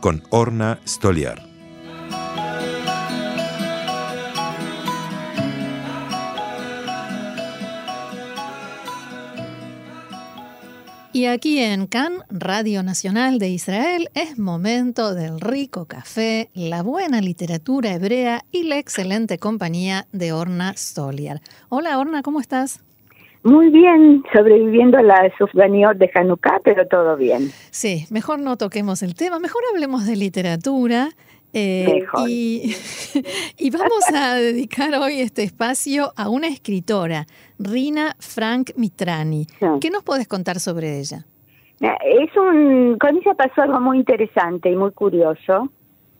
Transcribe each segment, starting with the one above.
con Orna Stoliar. Y aquí en CAN, Radio Nacional de Israel, es momento del rico café, la buena literatura hebrea y la excelente compañía de Orna Stoliar. Hola Orna, ¿cómo estás? Muy bien, sobreviviendo a la Sufganiot de Hanukkah, pero todo bien. Sí, mejor no toquemos el tema, mejor hablemos de literatura. Eh, y, y, vamos a dedicar hoy este espacio a una escritora, Rina Frank Mitrani. ¿Qué nos puedes contar sobre ella? Es un, con ella pasó algo muy interesante y muy curioso.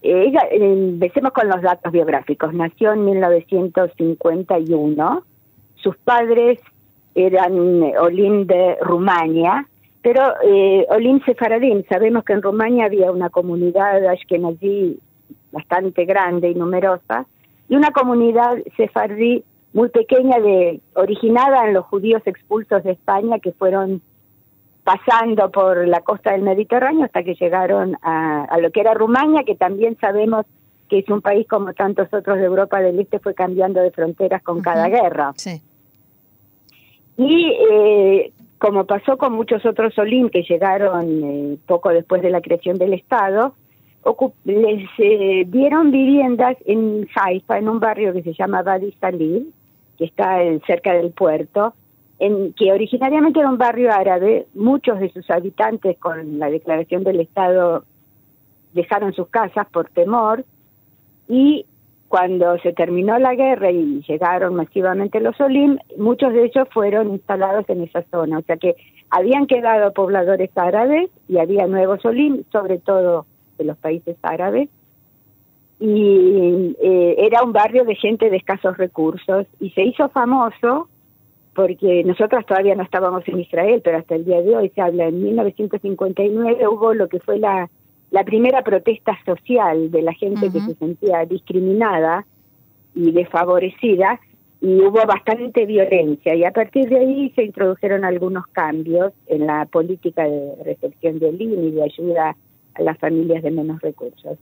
Ella, eh, empecemos con los datos biográficos. Nació en 1951. Sus padres eran eh, Olim de Rumania, pero eh, Olim Sefaradim, sabemos que en Rumania había una comunidad ashkenazí bastante grande y numerosa, y una comunidad sefardí muy pequeña de originada en los judíos expulsos de España que fueron pasando por la costa del Mediterráneo hasta que llegaron a, lo que era Rumania, que también sabemos que es un país como tantos otros de Europa del Este fue cambiando de fronteras con cada guerra. Sí. Y eh, como pasó con muchos otros Olim que llegaron eh, poco después de la creación del Estado, les eh, dieron viviendas en Haifa, en un barrio que se llama Badi Salil, que está cerca del puerto, en, que originariamente era un barrio árabe. Muchos de sus habitantes con la declaración del Estado dejaron sus casas por temor y cuando se terminó la guerra y llegaron masivamente los Olim, muchos de ellos fueron instalados en esa zona. O sea que habían quedado pobladores árabes y había nuevos Olim, sobre todo de los países árabes. Y eh, era un barrio de gente de escasos recursos y se hizo famoso porque nosotros todavía no estábamos en Israel, pero hasta el día de hoy se habla, en 1959 hubo lo que fue la la primera protesta social de la gente que se sentía discriminada y desfavorecida y hubo bastante violencia y a partir de ahí se introdujeron algunos cambios en la política de recepción del INE y de ayuda a las familias de menos recursos.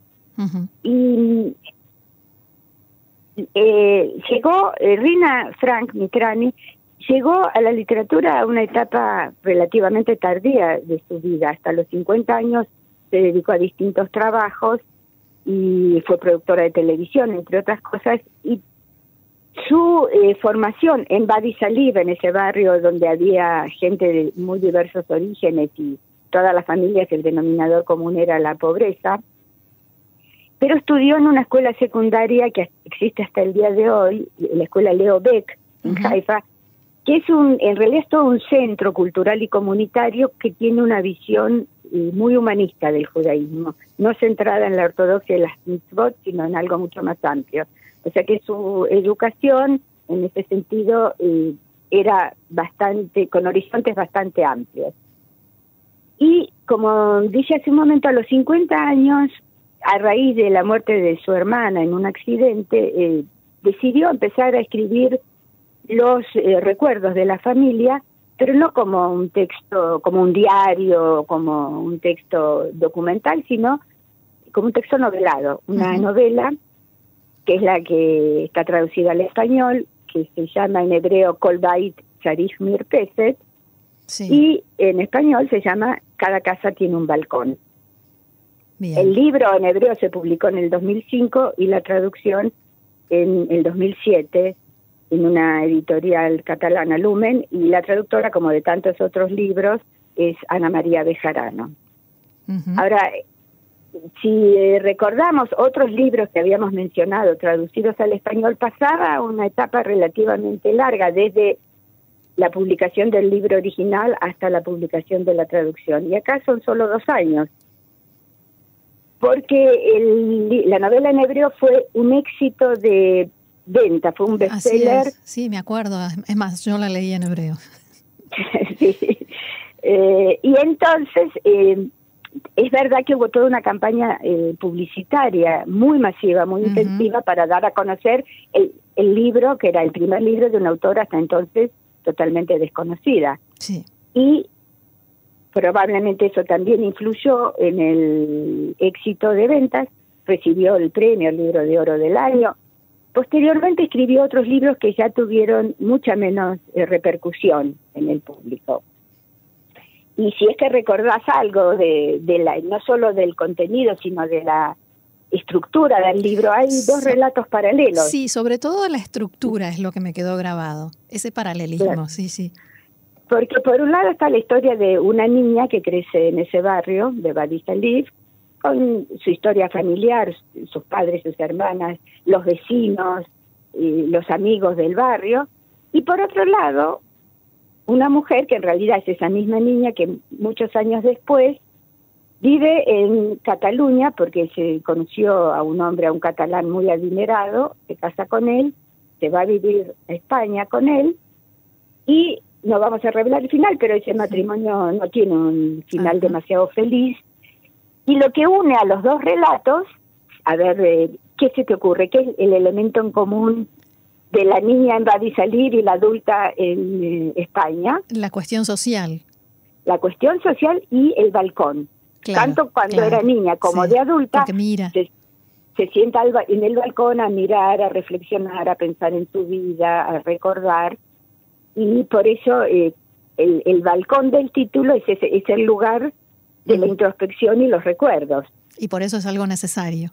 Y eh, llegó, eh, Rina Frank Mitrani llegó a la literatura a una etapa relativamente tardía de su vida, hasta los 50 años se dedicó a distintos trabajos y fue productora de televisión, entre otras cosas, y su eh, formación en Badi Salib, en ese barrio donde había gente de muy diversos orígenes y todas las familias, el denominador común era la pobreza, pero estudió en una escuela secundaria que existe hasta el día de hoy, la escuela Leo Beck, en Haifa, que es un, en realidad es todo un centro cultural y comunitario que tiene una visión muy humanista del judaísmo, no centrada en la ortodoxia y las mitzvot, sino en algo mucho más amplio. O sea que su educación, en ese sentido, eh, era bastante, con horizontes bastante amplios. Y como dije hace un momento, a los 50 años, a raíz de la muerte de su hermana en un accidente, eh, decidió empezar a escribir los eh, recuerdos de la familia pero no como un texto, como un diario, como un texto documental, sino como un texto novelado, una novela que es la que está traducida al español, que se llama en hebreo Kolbait Charich Mirpeset, y en español se llama Cada casa tiene un balcón. El libro en hebreo se publicó en el 2005 y la traducción en el 2007 en una editorial catalana, Lumen, y la traductora, como de tantos otros libros, es Ana María Bejarano. Ahora, si eh, recordamos otros libros que habíamos mencionado traducidos al español, pasaba una etapa relativamente larga, desde la publicación del libro original hasta la publicación de la traducción. Y acá son solo dos años. porque la novela en hebreo fue un éxito de venta, fue un bestseller. Sí, me acuerdo. Es más, yo la leí en hebreo. sí. Eh, y entonces, eh, es verdad que hubo toda una campaña eh, publicitaria muy masiva, muy intensiva para dar a conocer el, el, libro, que era el primer libro de una autora hasta entonces totalmente desconocida. Sí. Y probablemente eso también influyó en el éxito de ventas, recibió el premio, el libro de oro del año. Posteriormente escribió otros libros que ya tuvieron mucha menos eh, repercusión en el público. Y si es que recordás algo de, de la, no solo del contenido, sino de la estructura del libro, hay dos relatos paralelos. Sí, sobre todo la estructura es lo que me quedó grabado, ese paralelismo, sí, sí. Porque por un lado está la historia de una niña que crece en ese barrio de Badista Liv, con su historia familiar, sus padres, sus hermanas, los vecinos, y los amigos del barrio. Y por otro lado, una mujer que en realidad es esa misma niña que muchos años después vive en Cataluña porque se conoció a un hombre, a un catalán muy adinerado, se casa con él, se va a vivir a España con él y no vamos a revelar el final, pero ese matrimonio no tiene un final demasiado feliz. Y lo que une a los dos relatos, a ver, eh, ¿qué se te ocurre? ¿Qué es el elemento en común de la niña en Salir y la adulta en eh, España? La cuestión social. La cuestión social y el balcón. Tanto cuando era niña como de adulta, mira. Se, se sienta en el balcón a mirar, a reflexionar, a pensar en su vida, a recordar y por eso eh, el, el, balcón del título es, ese, es el lugar de la introspección y los recuerdos. Y por eso es algo necesario.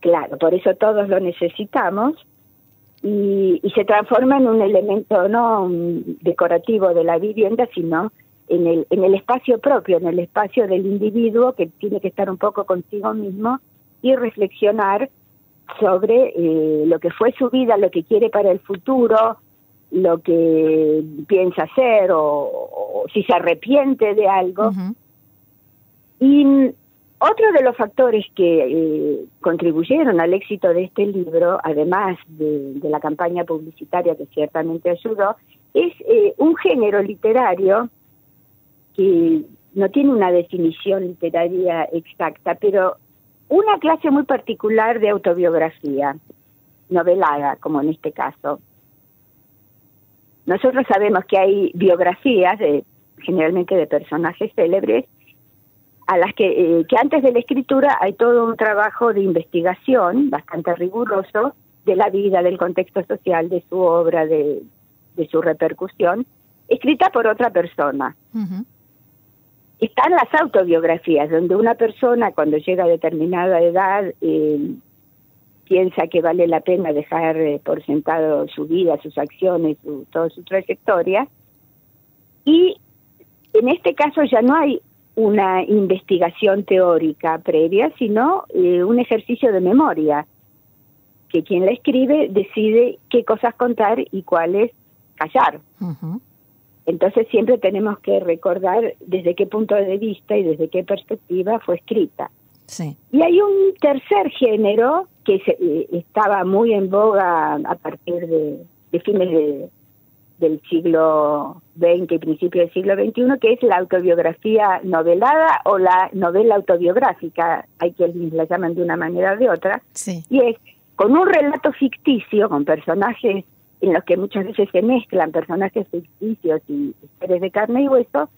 Claro, por eso todos lo necesitamos y, y se transforma en un elemento no decorativo de la vivienda, sino en el, en el espacio propio, en el espacio del individuo que tiene que estar un poco consigo mismo y reflexionar sobre eh, lo que fue su vida, lo que quiere para el futuro, lo que piensa hacer o, si se arrepiente de algo. Y otro de los factores que eh, contribuyeron al éxito de este libro, además de, la campaña publicitaria que ciertamente ayudó, es eh, un género literario que no tiene una definición literaria exacta, pero una clase muy particular de autobiografía, novelada, como en este caso. Nosotros sabemos que hay biografías, de, generalmente de personajes célebres, a las que, eh, que antes de la escritura hay todo un trabajo de investigación bastante riguroso de la vida, del contexto social, de su obra, de, de su repercusión, escrita por otra persona. Están las autobiografías, donde una persona cuando llega a determinada edad eh, piensa que vale la pena dejar eh, por sentado su vida, sus acciones, su, toda su trayectoria. Y en este caso ya no hay una investigación teórica previa, sino eh, un ejercicio de memoria, que quien la escribe decide qué cosas contar y cuáles callar. Entonces siempre tenemos que recordar desde qué punto de vista y desde qué perspectiva fue escrita. Y hay un tercer género que eh, estaba muy en boga a partir de, fines del siglo XX y principios del siglo XXI, que es la autobiografía novelada o la novela autobiográfica, hay quienes la llaman de una manera o de otra, y es con un relato ficticio, con personajes en los que muchas veces se mezclan personajes ficticios y seres de carne y hueso,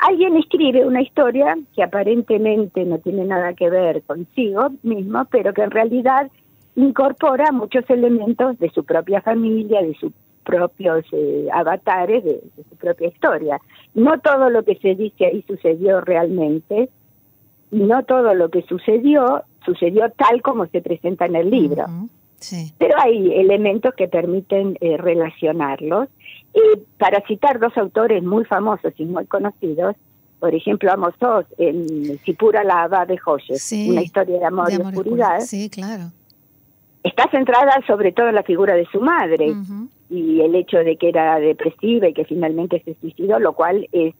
alguien escribe una historia que aparentemente no tiene nada que ver consigo mismo, pero que en realidad incorpora muchos elementos de su propia familia, de sus propios eh, avatares, de, su propia historia. No todo lo que se dice ahí sucedió realmente, y no todo lo que sucedió sucedió tal como se presenta en el libro. Pero hay elementos que permiten eh, relacionarlos. Y para citar dos autores muy famosos y muy conocidos, por ejemplo, Amos Oz en Sipura la Abad de Joyes, una historia de amor, y oscuridad. Sí, claro. Está centrada sobre todo en la figura de su madre y el hecho de que era depresiva y que finalmente se suicidó, lo cual es,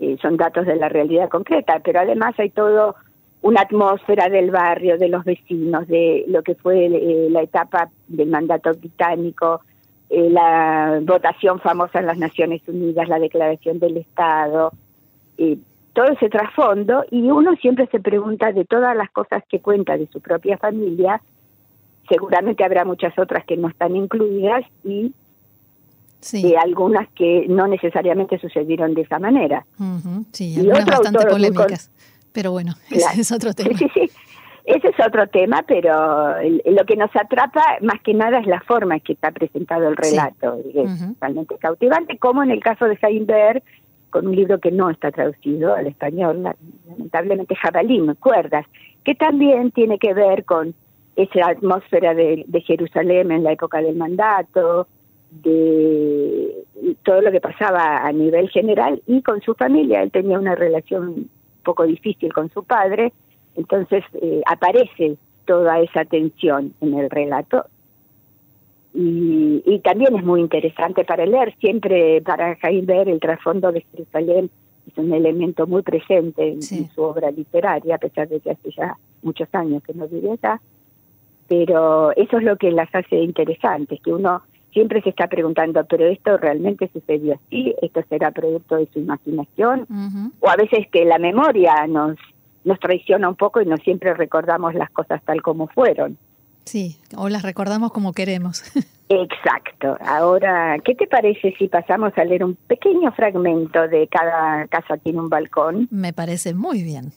eh, son datos de la realidad concreta, pero además hay todo una atmósfera del barrio, de los vecinos, de lo que fue eh, la etapa del mandato británico, eh, la votación famosa en las Naciones Unidas, la declaración del Estado, eh, todo ese trasfondo, y uno siempre se pregunta de todas las cosas que cuenta de su propia familia, seguramente habrá muchas otras que no están incluidas y de algunas que no necesariamente sucedían de esa manera. Sí, algunas bastante polémicas. Pero bueno, ese es otro tema. Sí, sí, Ese es otro tema, pero lo que nos atrapa más que nada es la forma en que está presentado el relato. Es realmente cautivante, como en el caso de Jaime con un libro que no está traducido al español, lamentablemente Jabalí, Cuerdas, que también tiene que ver con esa atmósfera de, de Jerusalén en la época del mandato, de todo lo que pasaba a nivel general y con su familia. Él tenía una relación poco difícil con su padre, entonces eh, aparece toda esa tensión en el relato. Y, y, también es muy interesante para leer, siempre para ver el trasfondo de Jerusalén es un elemento muy presente en, su obra literaria, a pesar de que hace ya muchos años que no vive acá, pero eso es lo que las hace interesantes, que uno siempre se está preguntando, pero esto realmente sucedió así, esto será producto de su imaginación, o a veces que la memoria nos, nos traiciona un poco y no siempre recordamos las cosas tal como fueron. Sí, o las recordamos como queremos. Exacto. Ahora, ¿qué te parece si pasamos a leer un pequeño fragmento de cada casa tiene un balcón? Me parece muy bien.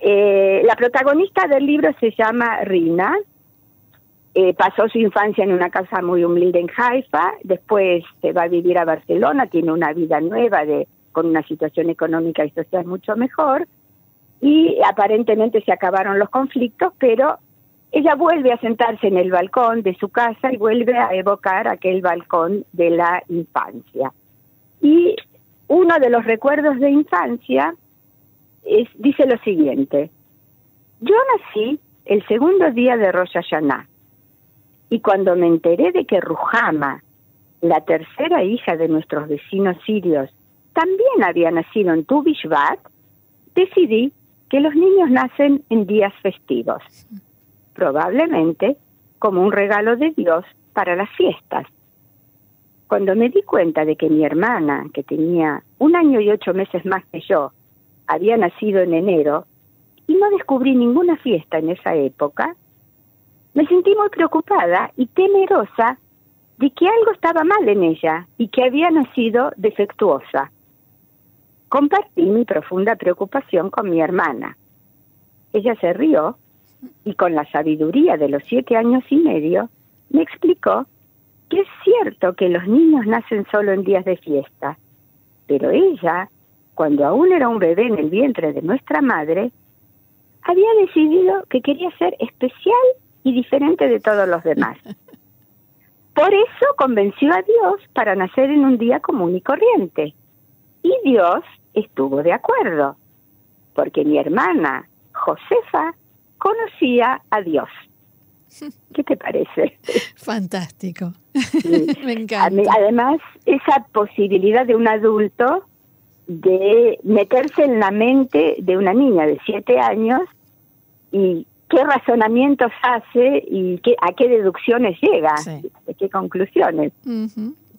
Eh, la protagonista del libro se llama Rina, eh, pasó su infancia en una casa muy humilde en Haifa, después se va a vivir a Barcelona, tiene una vida nueva de, con una situación económica y social mucho mejor, y aparentemente se acabaron los conflictos, pero ella vuelve a sentarse en el balcón de su casa y vuelve a evocar aquel balcón de la infancia. Y uno de los recuerdos de infancia es, dice lo siguiente, yo nací el segundo día de Rosh Hashanah, y cuando me enteré de que Rujama, la tercera hija de nuestros vecinos sirios, también había nacido en Tu decidí que los niños nacen en días festivos, probablemente como un regalo de Dios para las fiestas. Cuando me di cuenta de que mi hermana, que tenía un año y ocho meses más que yo, había nacido en enero, y no descubrí ninguna fiesta en esa época, me sentí muy preocupada y temerosa de que algo estaba mal en ella y que había nacido defectuosa. Compartí mi profunda preocupación con mi hermana. Ella se rió y con la sabiduría de los siete años y medio me explicó que es cierto que los niños nacen solo en días de fiesta, pero ella, cuando aún era un bebé en el vientre de nuestra madre, había decidido que quería ser especial y diferente de todos los demás. Por eso convenció a Dios para nacer en un día común y corriente. Y Dios estuvo de acuerdo, porque mi hermana Josefa conocía a Dios. ¿Qué te parece? Fantástico. Me encanta. Además, esa posibilidad de un adulto de meterse en la mente de una niña de siete años y qué razonamientos hace y qué, a qué deducciones llega, de qué conclusiones.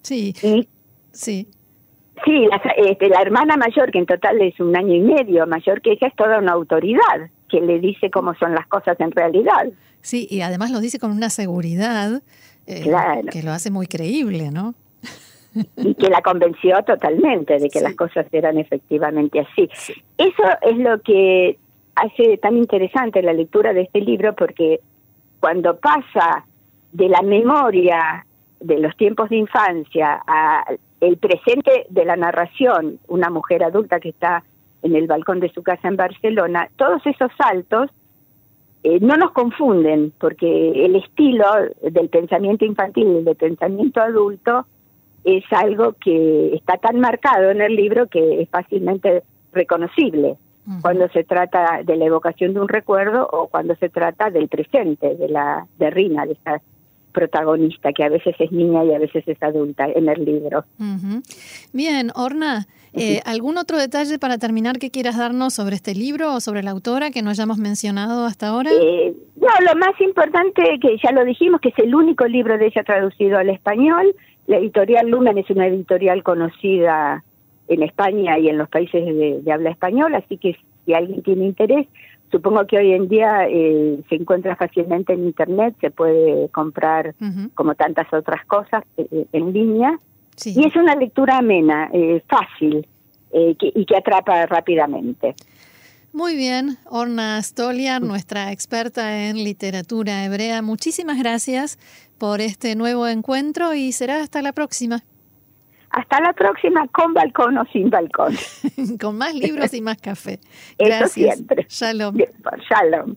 Sí. Y, sí. Sí, la, este, la hermana mayor, que en total es un año y medio mayor que ella, es toda una autoridad que le dice cómo son las cosas en realidad. Sí, y además lo dice con una seguridad eh, que lo hace muy creíble, ¿no? y que la convenció totalmente de que las cosas eran efectivamente así. Eso es lo que hace tan interesante la lectura de este libro porque cuando pasa de la memoria de los tiempos de infancia a el presente de la narración, una mujer adulta que está en el balcón de su casa en Barcelona, todos esos saltos eh, no nos confunden, porque el estilo del pensamiento infantil y del pensamiento adulto es algo que está tan marcado en el libro que es fácilmente reconocible cuando se trata de la evocación de un recuerdo o cuando se trata del presente, de la de Rina, de esta protagonista, que a veces es niña y a veces es adulta en el libro. Bien, Orna, eh, ¿algún otro detalle para terminar que quieras darnos sobre este libro o sobre la autora que no hayamos mencionado hasta ahora? Eh, no, lo más importante que ya lo dijimos, que es el único libro de ella traducido al español. La editorial Lumen es una editorial conocida en España y en los países de, habla española, así que si alguien tiene interés, supongo que hoy en día eh, se encuentra fácilmente en Internet, se puede comprar como tantas otras cosas eh, en línea. Y es una lectura amena, eh, fácil y que atrapa rápidamente. Muy bien, Orna Stoliar, nuestra experta en literatura hebrea, muchísimas gracias por este nuevo encuentro y será hasta la próxima. Hasta la próxima, con balcón o sin balcón. con más libros y más café. Gracias. Eso siempre. Shalom. Shalom.